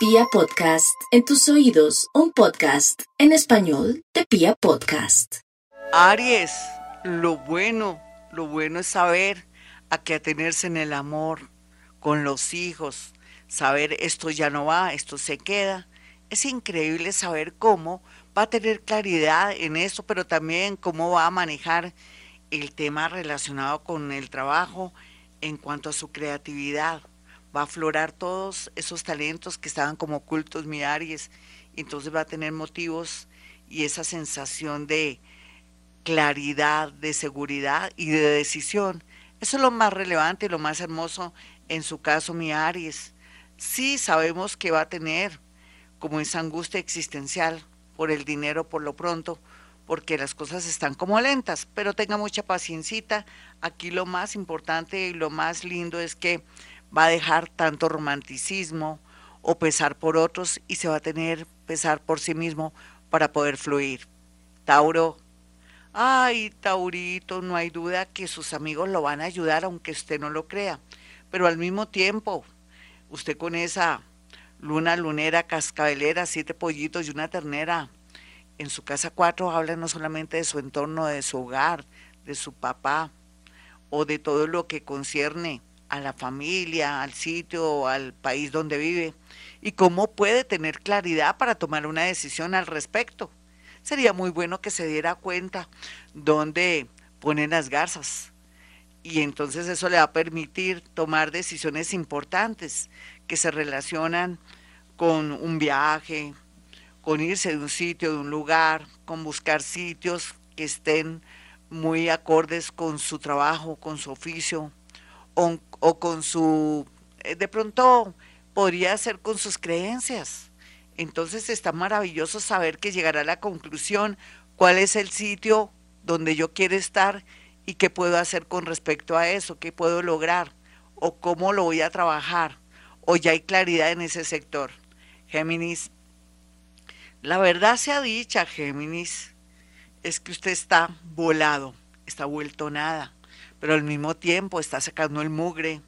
Pia Podcast, en tus oídos, un podcast en español de Pia Podcast. Aries, lo bueno, lo bueno es saber a qué atenerse en el amor, con los hijos, saber esto ya no va, esto se queda. Es increíble saber cómo va a tener claridad en eso, pero también cómo va a manejar el tema relacionado con el trabajo en cuanto a su creatividad va a aflorar todos esos talentos que estaban como ocultos mi Aries, entonces va a tener motivos y esa sensación de claridad, de seguridad y de decisión. Eso es lo más relevante y lo más hermoso en su caso, mi Aries. Sí sabemos que va a tener como esa angustia existencial por el dinero por lo pronto, porque las cosas están como lentas, pero tenga mucha paciencia. Aquí lo más importante y lo más lindo es que va a dejar tanto romanticismo o pesar por otros y se va a tener pesar por sí mismo para poder fluir. Tauro, ay, Taurito, no hay duda que sus amigos lo van a ayudar aunque usted no lo crea, pero al mismo tiempo, usted con esa luna lunera, cascabelera, siete pollitos y una ternera, en su casa cuatro habla no solamente de su entorno, de su hogar, de su papá o de todo lo que concierne a la familia, al sitio, al país donde vive y cómo puede tener claridad para tomar una decisión al respecto. Sería muy bueno que se diera cuenta dónde ponen las garzas y entonces eso le va a permitir tomar decisiones importantes que se relacionan con un viaje, con irse de un sitio, de un lugar, con buscar sitios que estén muy acordes con su trabajo, con su oficio, o, con su, eh, de pronto podría ser con sus creencias. Entonces está maravilloso saber que llegará a la conclusión cuál es el sitio donde yo quiero estar y qué puedo hacer con respecto a eso, qué puedo lograr o cómo lo voy a trabajar o ya hay claridad en ese sector. Géminis, la verdad sea dicha, Géminis, es que usted está volado, está vuelto nada pero al mismo tiempo está sacando el mugre,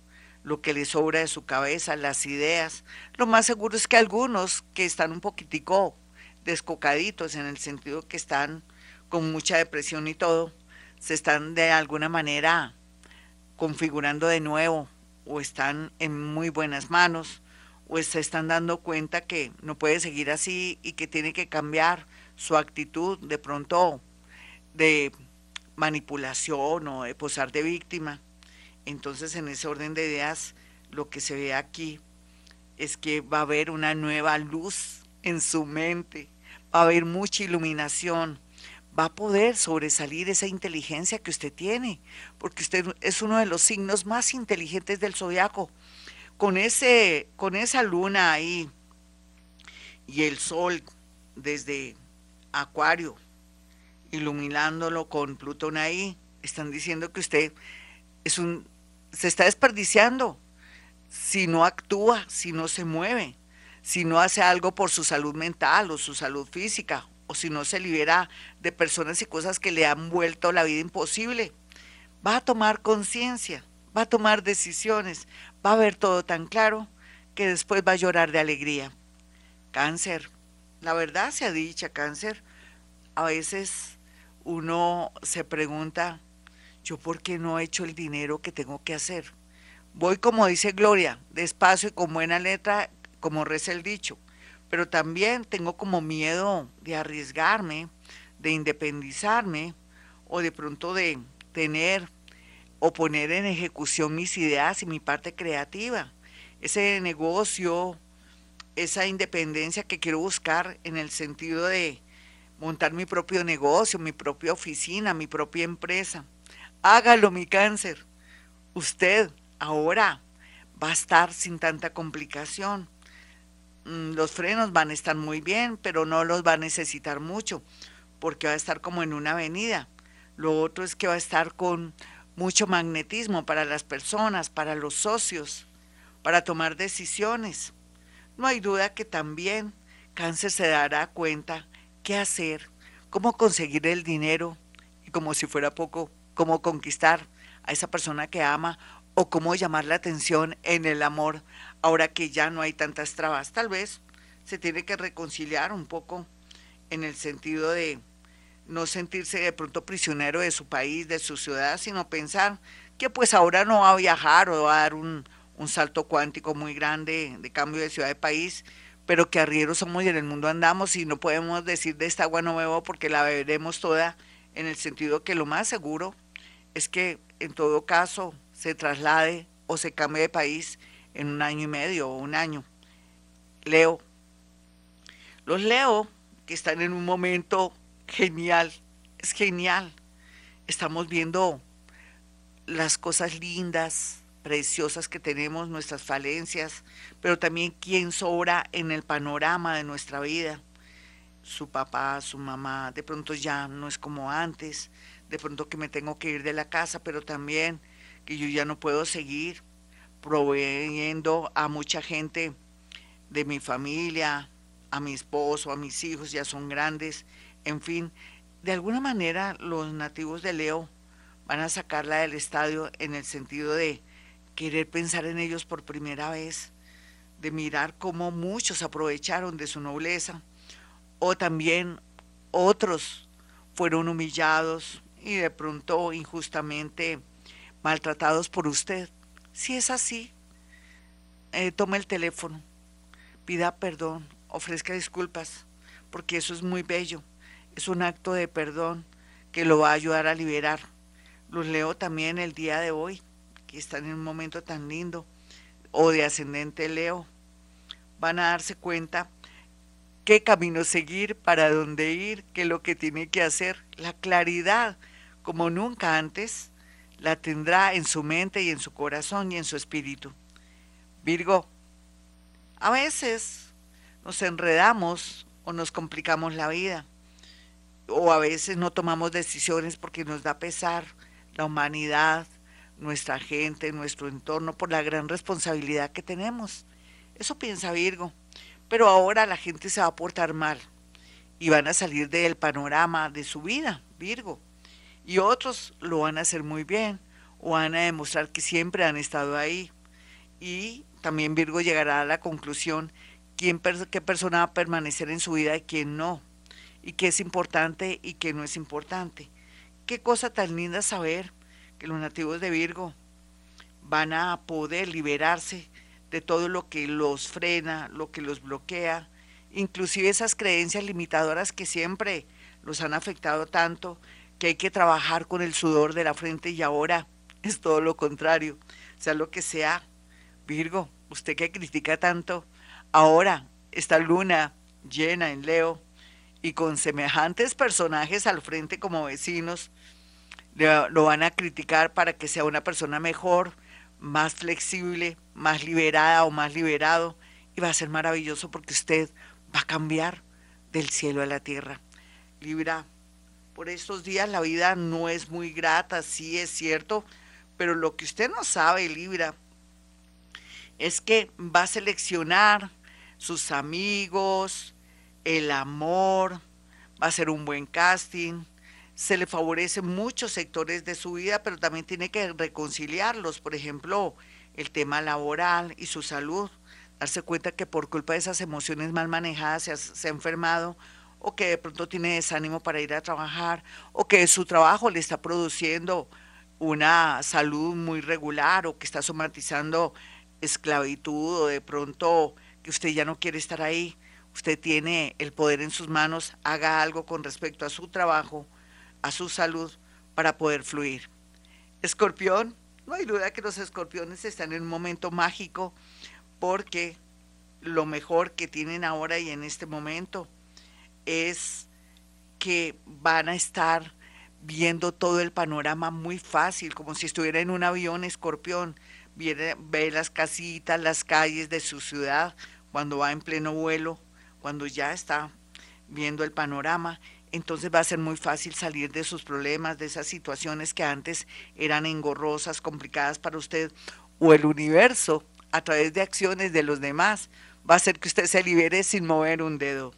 lo que le sobra de su cabeza, las ideas. Lo más seguro es que algunos que están un poquitico descocaditos en el sentido que están con mucha depresión y todo, se están de alguna manera configurando de nuevo o están en muy buenas manos o se están dando cuenta que no puede seguir así y que tiene que cambiar su actitud de pronto de manipulación o de posar de víctima. Entonces, en ese orden de ideas, lo que se ve aquí es que va a haber una nueva luz en su mente, va a haber mucha iluminación, va a poder sobresalir esa inteligencia que usted tiene, porque usted es uno de los signos más inteligentes del zodiaco. Con, ese, con esa luna ahí y el sol desde Acuario, iluminándolo con Plutón ahí, están diciendo que usted es un, se está desperdiciando si no actúa, si no se mueve, si no hace algo por su salud mental o su salud física, o si no se libera de personas y cosas que le han vuelto la vida imposible. Va a tomar conciencia, va a tomar decisiones, va a ver todo tan claro que después va a llorar de alegría. Cáncer, la verdad se ha dicho, cáncer, a veces uno se pregunta, ¿yo por qué no he hecho el dinero que tengo que hacer? Voy como dice Gloria, despacio y con buena letra, como reza el dicho, pero también tengo como miedo de arriesgarme, de independizarme o de pronto de tener o poner en ejecución mis ideas y mi parte creativa. Ese negocio, esa independencia que quiero buscar en el sentido de montar mi propio negocio, mi propia oficina, mi propia empresa. Hágalo, mi cáncer. Usted ahora va a estar sin tanta complicación. Mm, los frenos van a estar muy bien, pero no los va a necesitar mucho, porque va a estar como en una avenida. Lo otro es que va a estar con mucho magnetismo para las personas, para los socios, para tomar decisiones. No hay duda que también cáncer se dará cuenta qué hacer, cómo conseguir el dinero y como si fuera poco, cómo conquistar a esa persona que ama o cómo llamar la atención en el amor ahora que ya no hay tantas trabas. Tal vez se tiene que reconciliar un poco en el sentido de no sentirse de pronto prisionero de su país, de su ciudad, sino pensar que pues ahora no va a viajar o va a dar un, un salto cuántico muy grande de cambio de ciudad de país, pero que arrieros somos y en el mundo andamos y no podemos decir de esta agua no bebo porque la beberemos toda, en el sentido que lo más seguro es que en todo caso se traslade o se cambie de país en un año y medio o un año. Leo. Los leo que están en un momento genial, es genial. Estamos viendo las cosas lindas, preciosas que tenemos, nuestras falencias, pero también quién sobra en el panorama de nuestra vida. Su papá, su mamá, de pronto ya no es como antes, de pronto que me tengo que ir de la casa, pero también que yo ya no puedo seguir proveyendo a mucha gente de mi familia, a mi esposo, a mis hijos, ya son grandes, en fin, de alguna manera los nativos de Leo van a sacarla del estadio en el sentido de querer pensar en ellos por primera vez, de mirar cómo muchos aprovecharon de su nobleza, o también otros fueron humillados y de pronto injustamente maltratados por usted. Si es así, eh, tome el teléfono, pida perdón, ofrezca disculpas, porque eso es muy bello, es un acto de perdón que lo va a ayudar a liberar. Los leo también el día de hoy que están en un momento tan lindo, o de ascendente Leo, van a darse cuenta qué camino seguir, para dónde ir, qué es lo que tiene que hacer. La claridad, como nunca antes, la tendrá en su mente y en su corazón y en su espíritu. Virgo, a veces nos enredamos o nos complicamos la vida, o a veces no tomamos decisiones porque nos da pesar la humanidad, nuestra gente, nuestro entorno, por la gran responsabilidad que tenemos. Eso piensa Virgo. Pero ahora la gente se va a portar mal y van a salir del panorama de su vida, Virgo. Y otros lo van a hacer muy bien o van a demostrar que siempre han estado ahí. Y también Virgo llegará a la conclusión quién, qué persona va a permanecer en su vida y quién no. Y qué es importante y qué no es importante. Qué cosa tan linda saber que los nativos de Virgo van a poder liberarse de todo lo que los frena, lo que los bloquea, inclusive esas creencias limitadoras que siempre los han afectado tanto, que hay que trabajar con el sudor de la frente y ahora es todo lo contrario, sea lo que sea. Virgo, usted que critica tanto, ahora esta luna llena en Leo y con semejantes personajes al frente como vecinos, lo van a criticar para que sea una persona mejor, más flexible, más liberada o más liberado. Y va a ser maravilloso porque usted va a cambiar del cielo a la tierra. Libra, por estos días la vida no es muy grata, sí es cierto, pero lo que usted no sabe, Libra, es que va a seleccionar sus amigos, el amor, va a ser un buen casting, se le favorece muchos sectores de su vida, pero también tiene que reconciliarlos, por ejemplo, el tema laboral y su salud, darse cuenta que por culpa de esas emociones mal manejadas se ha, se ha enfermado o que de pronto tiene desánimo para ir a trabajar o que su trabajo le está produciendo una salud muy regular o que está somatizando esclavitud o de pronto que usted ya no quiere estar ahí, usted tiene el poder en sus manos, haga algo con respecto a su trabajo a su salud para poder fluir. Escorpión, no hay duda que los escorpiones están en un momento mágico porque lo mejor que tienen ahora y en este momento es que van a estar viendo todo el panorama muy fácil, como si estuviera en un avión escorpión, ve las casitas, las calles de su ciudad, cuando va en pleno vuelo, cuando ya está viendo el panorama entonces va a ser muy fácil salir de sus problemas, de esas situaciones que antes eran engorrosas, complicadas para usted, o el universo, a través de acciones de los demás, va a hacer que usted se libere sin mover un dedo.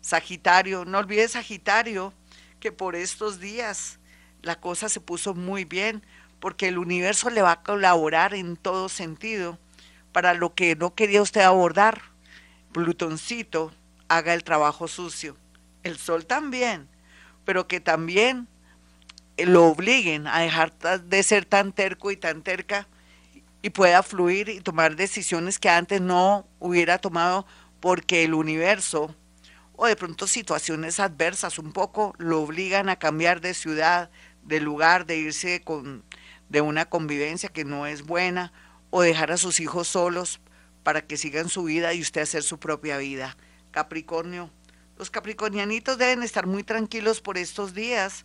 Sagitario, no olvide Sagitario, que por estos días la cosa se puso muy bien, porque el universo le va a colaborar en todo sentido, para lo que no quería usted abordar. Plutoncito haga el trabajo sucio. El sol también, pero que también lo obliguen a dejar de ser tan terco y tan terca y pueda fluir y tomar decisiones que antes no hubiera tomado porque el universo o de pronto situaciones adversas un poco lo obligan a cambiar de ciudad, de lugar, de irse con de una convivencia que no es buena o dejar a sus hijos solos para que sigan su vida y usted hacer su propia vida. Capricornio, los capricornianitos deben estar muy tranquilos por estos días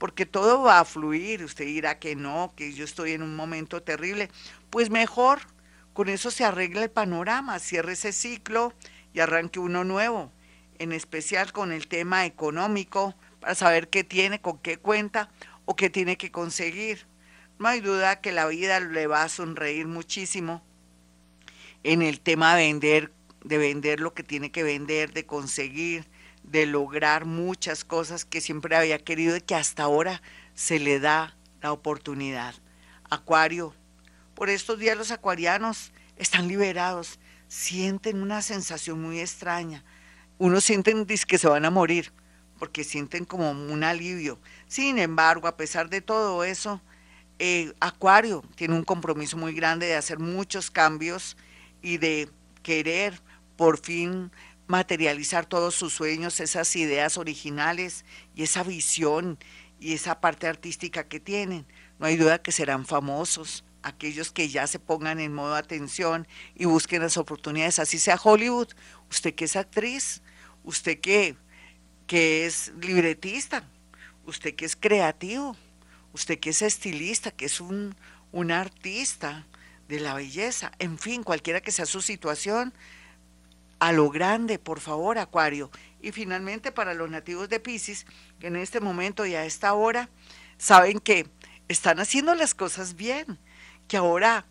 porque todo va a fluir. Usted dirá que no, que yo estoy en un momento terrible. Pues mejor, con eso se arregla el panorama, cierre ese ciclo y arranque uno nuevo, en especial con el tema económico, para saber qué tiene, con qué cuenta o qué tiene que conseguir. No hay duda que la vida le va a sonreír muchísimo en el tema de vender, de vender lo que tiene que vender, de conseguir, de lograr muchas cosas que siempre había querido y que hasta ahora se le da la oportunidad. Acuario, por estos días los acuarianos están liberados, sienten una sensación muy extraña. Unos sienten que se van a morir, porque sienten como un alivio. Sin embargo, a pesar de todo eso, eh, Acuario tiene un compromiso muy grande de hacer muchos cambios y de querer por fin materializar todos sus sueños, esas ideas originales y esa visión y esa parte artística que tienen. No hay duda que serán famosos aquellos que ya se pongan en modo atención y busquen las oportunidades, así sea Hollywood, usted que es actriz, usted que, que es libretista, usted que es creativo, usted que es estilista, que es un, un artista de la belleza, en fin, cualquiera que sea su situación, a lo grande, por favor, Acuario. Y finalmente para los nativos de Pisces, que en este momento y a esta hora saben que están haciendo las cosas bien, que ahora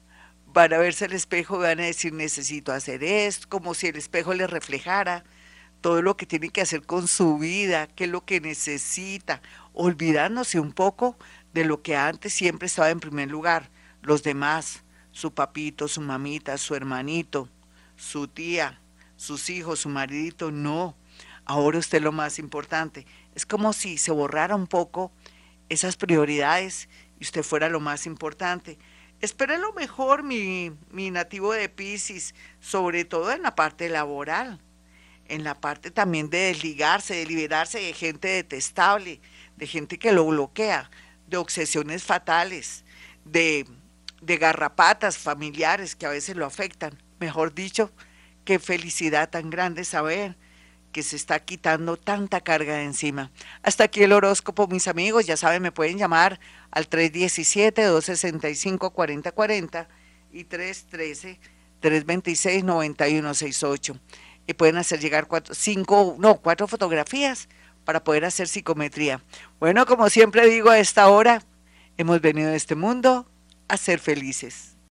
van a verse al espejo y van a decir necesito hacer esto, como si el espejo les reflejara todo lo que tiene que hacer con su vida, qué es lo que necesita, olvidándose un poco de lo que antes siempre estaba en primer lugar, los demás, su papito, su mamita, su hermanito, su tía, sus hijos, su maridito, no. Ahora usted lo más importante. Es como si se borrara un poco esas prioridades y usted fuera lo más importante. Espere lo mejor, mi, mi nativo de Pisces, sobre todo en la parte laboral, en la parte también de desligarse, de liberarse de gente detestable, de gente que lo bloquea, de obsesiones fatales, de, de garrapatas familiares que a veces lo afectan. Mejor dicho, Qué felicidad tan grande saber que se está quitando tanta carga de encima. Hasta aquí el horóscopo, mis amigos. Ya saben, me pueden llamar al 317-265-4040 y 313-326-9168. Y pueden hacer llegar cuatro, cinco, no, cuatro fotografías para poder hacer psicometría. Bueno, como siempre digo a esta hora, hemos venido a este mundo a ser felices.